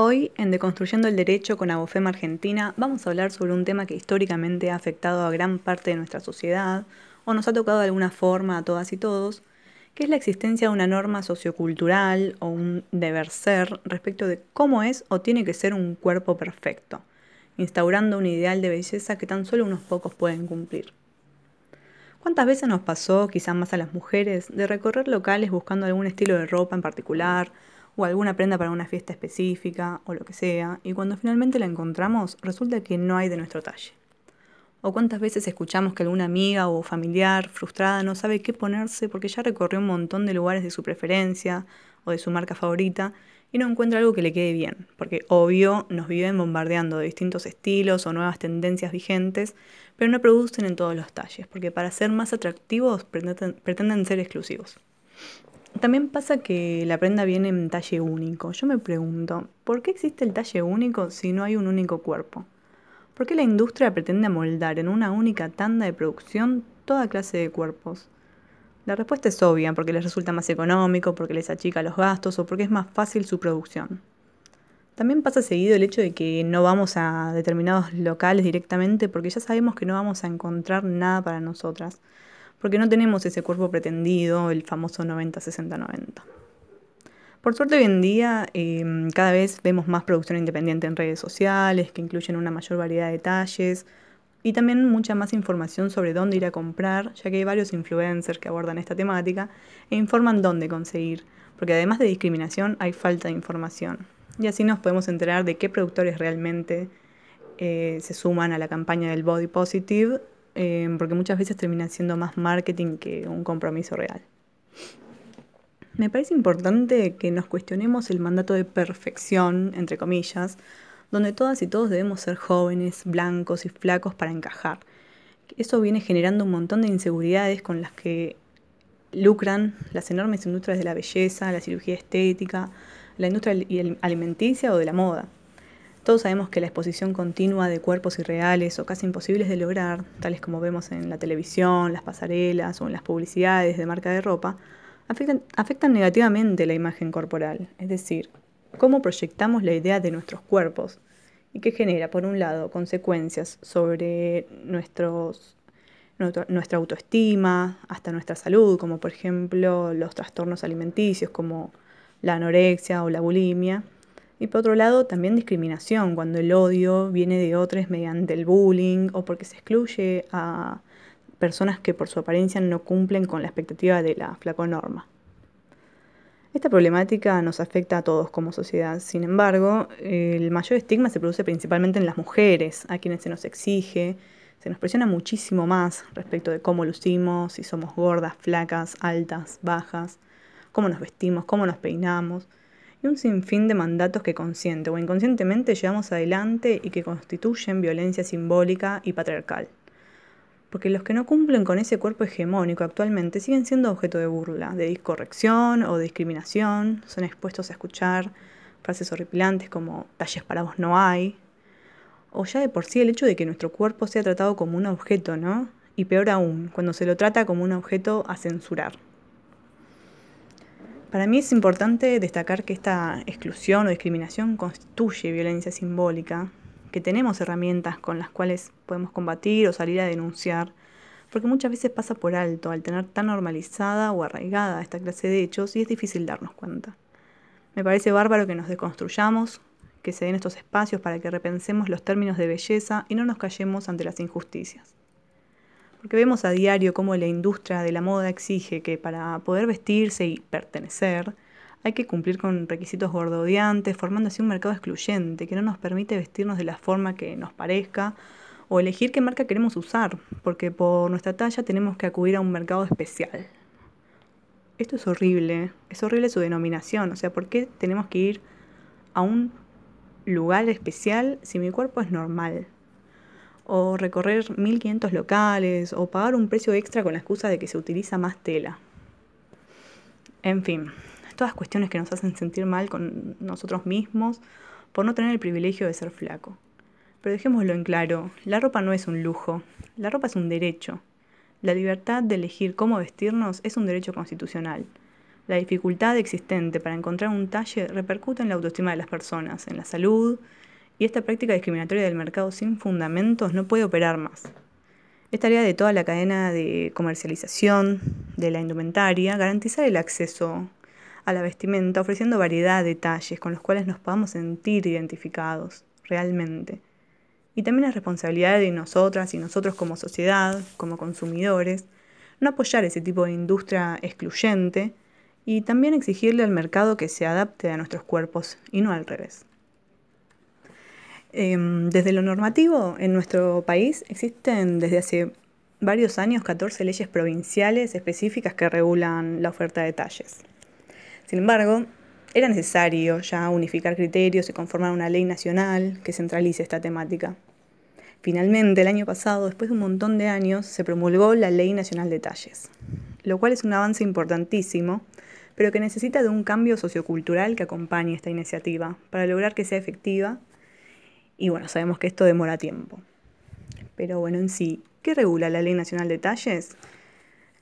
Hoy, en Deconstruyendo el Derecho con Abofema Argentina, vamos a hablar sobre un tema que históricamente ha afectado a gran parte de nuestra sociedad, o nos ha tocado de alguna forma a todas y todos, que es la existencia de una norma sociocultural o un deber ser respecto de cómo es o tiene que ser un cuerpo perfecto, instaurando un ideal de belleza que tan solo unos pocos pueden cumplir. ¿Cuántas veces nos pasó, quizás más a las mujeres, de recorrer locales buscando algún estilo de ropa en particular, o alguna prenda para una fiesta específica o lo que sea, y cuando finalmente la encontramos resulta que no hay de nuestro talle. O cuántas veces escuchamos que alguna amiga o familiar frustrada no sabe qué ponerse porque ya recorrió un montón de lugares de su preferencia o de su marca favorita y no encuentra algo que le quede bien, porque obvio nos viven bombardeando de distintos estilos o nuevas tendencias vigentes, pero no producen en todos los talles, porque para ser más atractivos pretenden, ser exclusivos. También pasa que la prenda viene en talle único. Yo me pregunto, ¿por qué existe el talle único si no hay un único cuerpo? ¿Por qué la industria pretende amoldar en una única tanda de producción toda clase de cuerpos? La respuesta es obvia, porque les resulta más económico, porque les achica los gastos o porque es más fácil su producción. También pasa seguido el hecho de que no vamos a determinados locales directamente porque ya sabemos que no vamos a encontrar nada para nosotras porque no tenemos ese cuerpo pretendido, el famoso 90-60-90. Por suerte hoy en día em, cada vez vemos más producción independiente en redes sociales que incluyen una mayor variedad de detalles y también mucha más información sobre dónde ir a comprar, ya que hay varios influencers que abordan esta temática e informan dónde conseguir, porque además de discriminación hay falta de información. Y así nos podemos enterar de qué productores realmente eh, se suman a la campaña del Body Positive Em, porque muchas veces termina siendo más marketing que un compromiso real. Me parece importante que nos cuestionemos el mandato de perfección, entre comillas, donde todas y todos debemos ser jóvenes, blancos y flacos para encajar. Eso viene generando un montón de inseguridades con las que lucran las enormes industrias de la belleza, la cirugía estética, la industria alimenticia o de la moda. Todos sabemos que la exposición continua de cuerpos irreales o casi imposibles de lograr, tales como vemos en la televisión, las pasarelas o en las publicidades de marca de ropa, afectan, negativamente la imagen corporal, es decir, cómo proyectamos la idea de nuestros cuerpos y que genera, por un lado, consecuencias sobre nuestra autoestima, hasta nuestra salud, como por ejemplo los trastornos alimenticios como la anorexia o la bulimia, y por otro lado, también discriminación, cuando el odio viene de otros mediante el bullying o porque se excluye a personas que por su apariencia no cumplen con la expectativa de la flaconorma. Esta problemática nos afecta a todos como sociedad. Sin embargo, el mayor estigma se produce principalmente en las mujeres, a quienes se nos exige, se nos presiona muchísimo más respecto de cómo lucimos, si somos gordas, flacas, altas, bajas, cómo nos vestimos, cómo nos peinamos y un sinfín de mandatos que consciente o inconscientemente llevamos adelante y que constituyen violencia simbólica y patriarcal. Porque los que no cumplen con ese cuerpo hegemónico actualmente siguen siendo objeto de burla, de discorrección o discriminación, son expuestos a escuchar frases horripilantes como talles para vos no hay, o ya de por sí el hecho de que nuestro cuerpo sea tratado como un objeto, ¿no? Y peor aún, cuando se lo trata como un objeto a censurar. Para mí es importante destacar que esta exclusión o discriminación constituye violencia simbólica, que tenemos herramientas con las cuales podemos combatir o salir a denunciar, porque muchas veces pasa por alto al tener tan normalizada o arraigada esta clase de hechos y es difícil darnos cuenta. Me parece bárbaro que nos deconstruyamos, que se den estos espacios para que repensemos los términos de belleza y no nos callemos ante las injusticias. Porque vemos a diario cómo la industria de la moda exige que para poder vestirse y pertenecer, hay que cumplir con requisitos gordodiantes, formando así un mercado excluyente que no nos permite vestirnos de la forma que nos parezca o elegir qué marca queremos usar, porque por nuestra talla tenemos que acudir a un mercado especial. Esto es horrible, es horrible su denominación, o sea, ¿por qué tenemos que ir a un lugar especial si mi cuerpo es normal? O recorrer 1500 locales, o pagar un precio extra con la excusa de que se utiliza más tela. En fin, todas cuestiones que nos hacen sentir mal con nosotros mismos por no tener el privilegio de ser flaco. Pero dejémoslo en claro, la ropa no es un lujo, la ropa es un derecho. La libertad de elegir cómo vestirnos es un derecho constitucional. La dificultad existente para encontrar un talle repercute en la autoestima de las personas, en la salud, y esta práctica discriminatoria del mercado sin fundamentos no puede operar más. Es tarea de toda la cadena de comercialización de la indumentaria garantizar el acceso a la vestimenta ofreciendo variedad de talles con los cuales nos podamos sentir identificados realmente. Y también es responsabilidad de nosotras y nosotros como sociedad, como consumidores, no apoyar ese tipo de industria excluyente y también exigirle al mercado que se adapte a nuestros cuerpos y no al revés. Em, desde lo normativo, en nuestro país existen desde hace varios años 14 leyes provinciales específicas que regulan la oferta de talles. Sin embargo, era necesario ya unificar criterios y conformar una ley nacional que centralice esta temática. Finalmente, el año pasado, después de un montón de años, se promulgó la Ley Nacional de Talles, lo cual es un avance importantísimo, pero que necesita de un cambio sociocultural que acompañe esta iniciativa para lograr que sea efectiva y bueno, sabemos que esto demora tiempo. Pero bueno, en sí, ¿qué regula la Ley Nacional de Talles?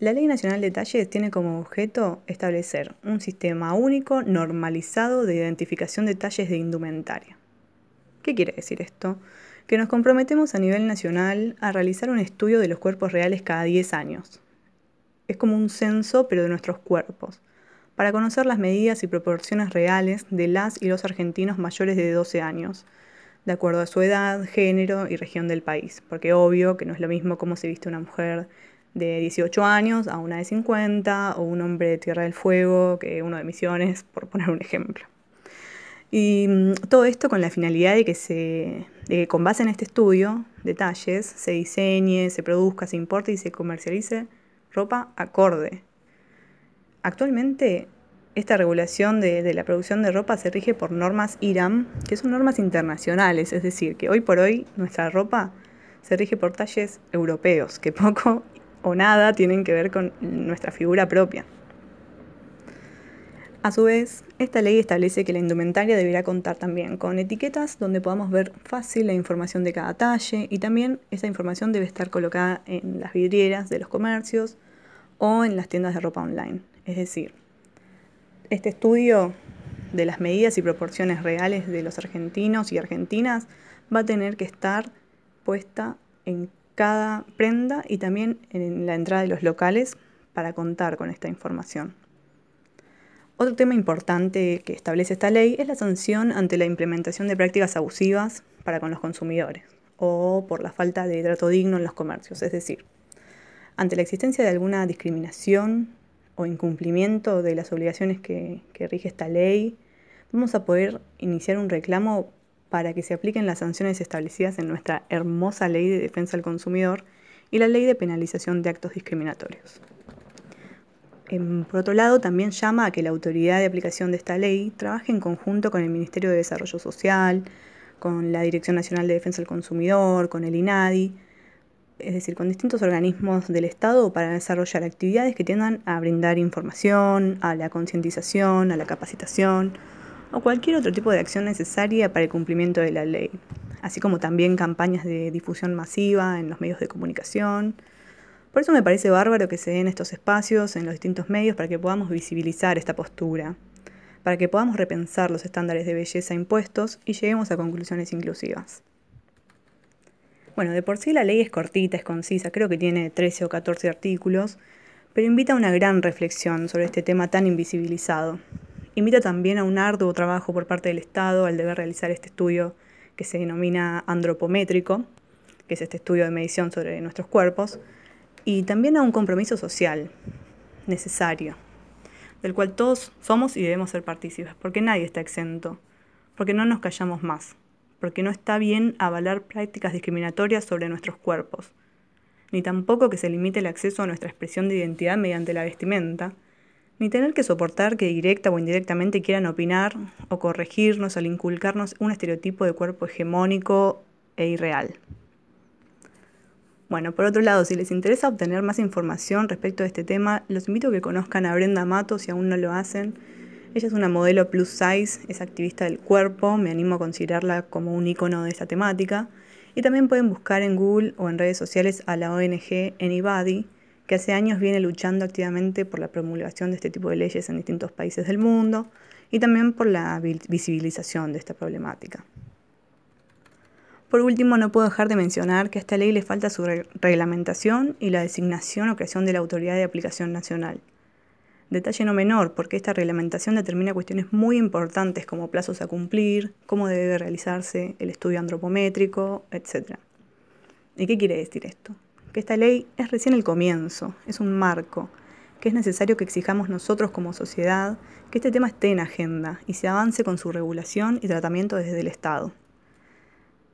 La Ley Nacional de Talles tiene como objeto establecer un sistema único, normalizado de identificación de talles de indumentaria. ¿Qué quiere decir esto? Que nos comprometemos a nivel nacional a realizar un estudio de los cuerpos reales cada 10 años. Es como un censo, pero de nuestros cuerpos, para conocer las medidas y proporciones reales de las y los argentinos mayores de 12 años, de acuerdo a su edad, género y región del país, porque obvio que no es lo mismo cómo se viste una mujer de 18 años a una de 50 o un hombre de Tierra del Fuego que uno de Misiones, por poner un ejemplo. Y mm, todo esto con la finalidad de que, se, con base en este estudio, detalles, se diseñe, se produzca, se importe y se comercialice ropa acorde. Actualmente esta regulación de, la producción de ropa se rige por normas IRAM, que son normas internacionales, es decir, que hoy por hoy nuestra ropa se rige por talles europeos, que poco o nada tienen que ver con nuestra figura propia. A su vez, esta ley establece que la indumentaria deberá contar también con etiquetas donde podamos ver fácil la información de cada talle y también esa información debe estar colocada en las vidrieras de los comercios o en las tiendas de ropa online. Es decir, este estudio de las medidas y proporciones reales de los argentinos y argentinas va a tener que estar puesta en cada prenda y también en la entrada de los locales para contar con esta información. Otro tema importante que establece esta ley es la sanción ante la implementación de prácticas abusivas para con los consumidores o por la falta de trato digno en los comercios, es decir, ante la existencia de alguna discriminación o incumplimiento de las obligaciones que, rige esta ley, vamos a poder iniciar un reclamo para que se apliquen las sanciones establecidas en nuestra hermosa ley de defensa del consumidor y la ley de penalización de actos discriminatorios. por otro lado, también llama a que la autoridad de aplicación de esta ley trabaje en conjunto con el Ministerio de Desarrollo Social, con la Dirección Nacional de Defensa del Consumidor, con el INADI, es decir, con distintos organismos del Estado para desarrollar actividades que tiendan a brindar información, a la concientización, a la capacitación o cualquier otro tipo de acción necesaria para el cumplimiento de la ley, así como también campañas de difusión masiva en los medios de comunicación. Por eso me parece bárbaro que se den estos espacios en los distintos medios para que podamos visibilizar esta postura, para que podamos repensar los estándares de belleza impuestos y lleguemos a conclusiones inclusivas. Bueno, de por sí la ley es cortita, es concisa, creo que tiene 13 o 14 artículos, pero invita a una gran reflexión sobre este tema tan invisibilizado. Invita también a un arduo trabajo por parte del Estado al deber realizar este estudio que se denomina antropométrico, que es este estudio de medición sobre nuestros cuerpos, y también a un compromiso social necesario, del cual todos somos y debemos ser partícipes, porque nadie está exento, porque no nos callamos más porque no está bien avalar prácticas discriminatorias sobre nuestros cuerpos, ni tampoco que se limite el acceso a nuestra expresión de identidad mediante la vestimenta, ni tener que soportar que directa o indirectamente quieran opinar o corregirnos al inculcarnos un estereotipo de cuerpo hegemónico e irreal. Bueno, por otro lado, si les interesa obtener más información respecto a este tema, los invito a que conozcan a Brenda Mato si aún no lo hacen ella es una modelo plus size, es activista del cuerpo, me animo a considerarla como un icono de esta temática. Y también pueden buscar en Google o en redes sociales a la ONG Anybody, que hace años viene luchando activamente por la promulgación de este tipo de leyes en distintos países del mundo y también por la visibilización de esta problemática. Por último, no puedo dejar de mencionar que a esta ley le falta su reglamentación y la designación o creación de la Autoridad de Aplicación Nacional. Detalle no menor, porque esta reglamentación determina cuestiones muy importantes como plazos a cumplir, cómo debe realizarse el estudio antropométrico, etc. ¿Y qué quiere decir esto? Que esta ley es recién el comienzo, es un marco, que es necesario que exijamos nosotros como sociedad que este tema esté en agenda y se avance con su regulación y tratamiento desde el Estado.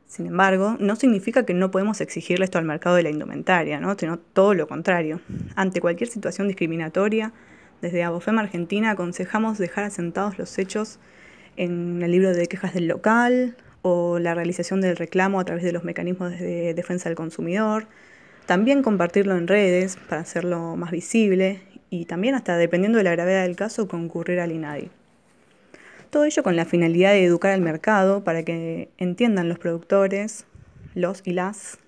Sin embargo, no significa que no podemos exigirle esto al mercado de la indumentaria, ¿no? sino todo lo contrario. Ante cualquier situación discriminatoria, desde Abofema Argentina aconsejamos dejar asentados los hechos en el libro de quejas del local o la realización del reclamo a través de los mecanismos de defensa del consumidor. También compartirlo en redes para hacerlo más visible y también hasta dependiendo de la gravedad del caso concurrir al INADI. Todo ello con la finalidad de educar al mercado para que entiendan los productores, los y las,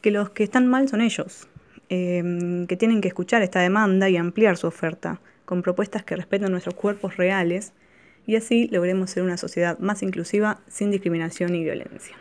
que los que están mal son ellos, em, que tienen que escuchar esta demanda y ampliar su oferta con propuestas que respeten nuestros cuerpos reales y así logremos ser una sociedad más inclusiva sin discriminación y violencia.